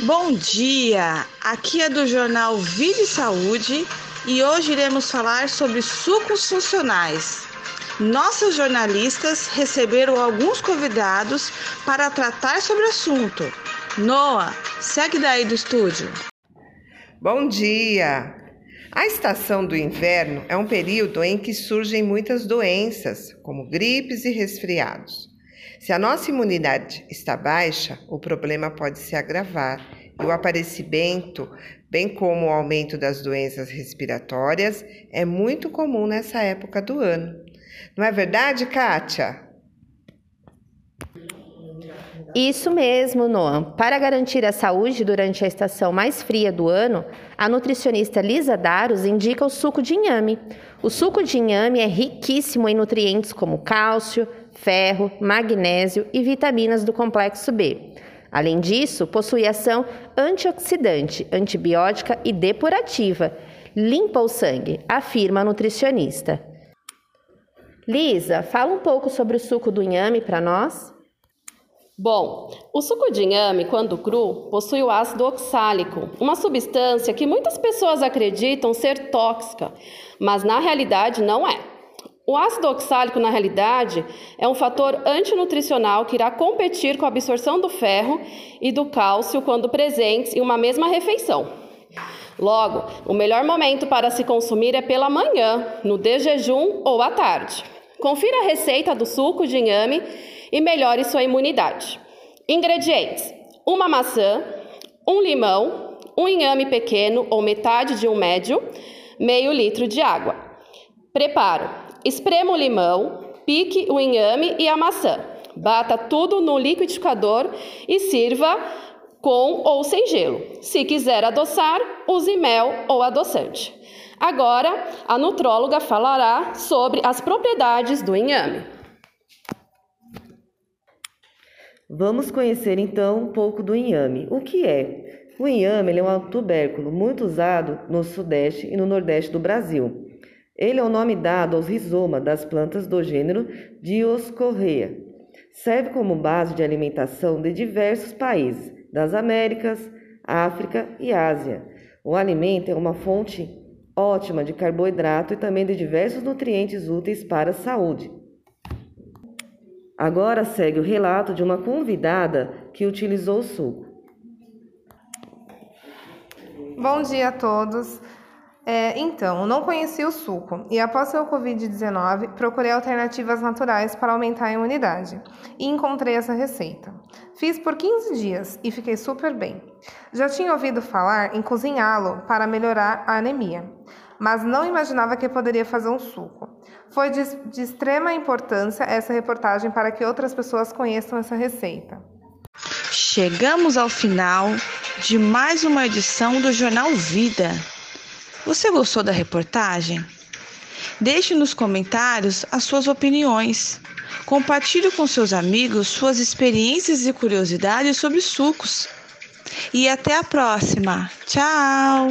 Bom dia! Aqui é do jornal Vida e Saúde e hoje iremos falar sobre sucos funcionais. Nossos jornalistas receberam alguns convidados para tratar sobre o assunto. Noah, segue daí do estúdio. Bom dia! A estação do inverno é um período em que surgem muitas doenças, como gripes e resfriados. Se a nossa imunidade está baixa, o problema pode se agravar e o aparecimento, bem como o aumento das doenças respiratórias, é muito comum nessa época do ano. Não é verdade, Kátia? Isso mesmo, Noam. Para garantir a saúde durante a estação mais fria do ano, a nutricionista Lisa Daros indica o suco de inhame. O suco de inhame é riquíssimo em nutrientes como cálcio, ferro, magnésio e vitaminas do complexo B. Além disso, possui ação antioxidante, antibiótica e depurativa. Limpa o sangue, afirma a nutricionista. Lisa, fala um pouco sobre o suco do inhame para nós. Bom, o suco de inhame, quando cru, possui o ácido oxálico, uma substância que muitas pessoas acreditam ser tóxica, mas na realidade não é. O ácido oxálico, na realidade, é um fator antinutricional que irá competir com a absorção do ferro e do cálcio quando presentes em uma mesma refeição. Logo, o melhor momento para se consumir é pela manhã, no desjejum ou à tarde. Confira a receita do suco de inhame e melhore sua imunidade. Ingredientes: uma maçã, um limão, um inhame pequeno ou metade de um médio, meio litro de água. Preparo: Esprema o limão, pique o inhame e a maçã. Bata tudo no liquidificador e sirva com ou sem gelo. Se quiser adoçar, use mel ou adoçante. Agora, a nutróloga falará sobre as propriedades do inhame. Vamos conhecer então um pouco do inhame. O que é? O inhame é um tubérculo muito usado no Sudeste e no Nordeste do Brasil. Ele é o nome dado aos rizomas das plantas do gênero Dioscorrea. Serve como base de alimentação de diversos países das Américas, África e Ásia. O alimento é uma fonte ótima de carboidrato e também de diversos nutrientes úteis para a saúde. Agora segue o relato de uma convidada que utilizou o suco. Bom dia a todos. É, então, não conhecia o suco e após o Covid-19 procurei alternativas naturais para aumentar a imunidade e encontrei essa receita. Fiz por 15 dias e fiquei super bem. Já tinha ouvido falar em cozinhá-lo para melhorar a anemia, mas não imaginava que poderia fazer um suco. Foi de, de extrema importância essa reportagem para que outras pessoas conheçam essa receita. Chegamos ao final de mais uma edição do Jornal Vida. Você gostou da reportagem? Deixe nos comentários as suas opiniões. Compartilhe com seus amigos suas experiências e curiosidades sobre sucos. E até a próxima. Tchau!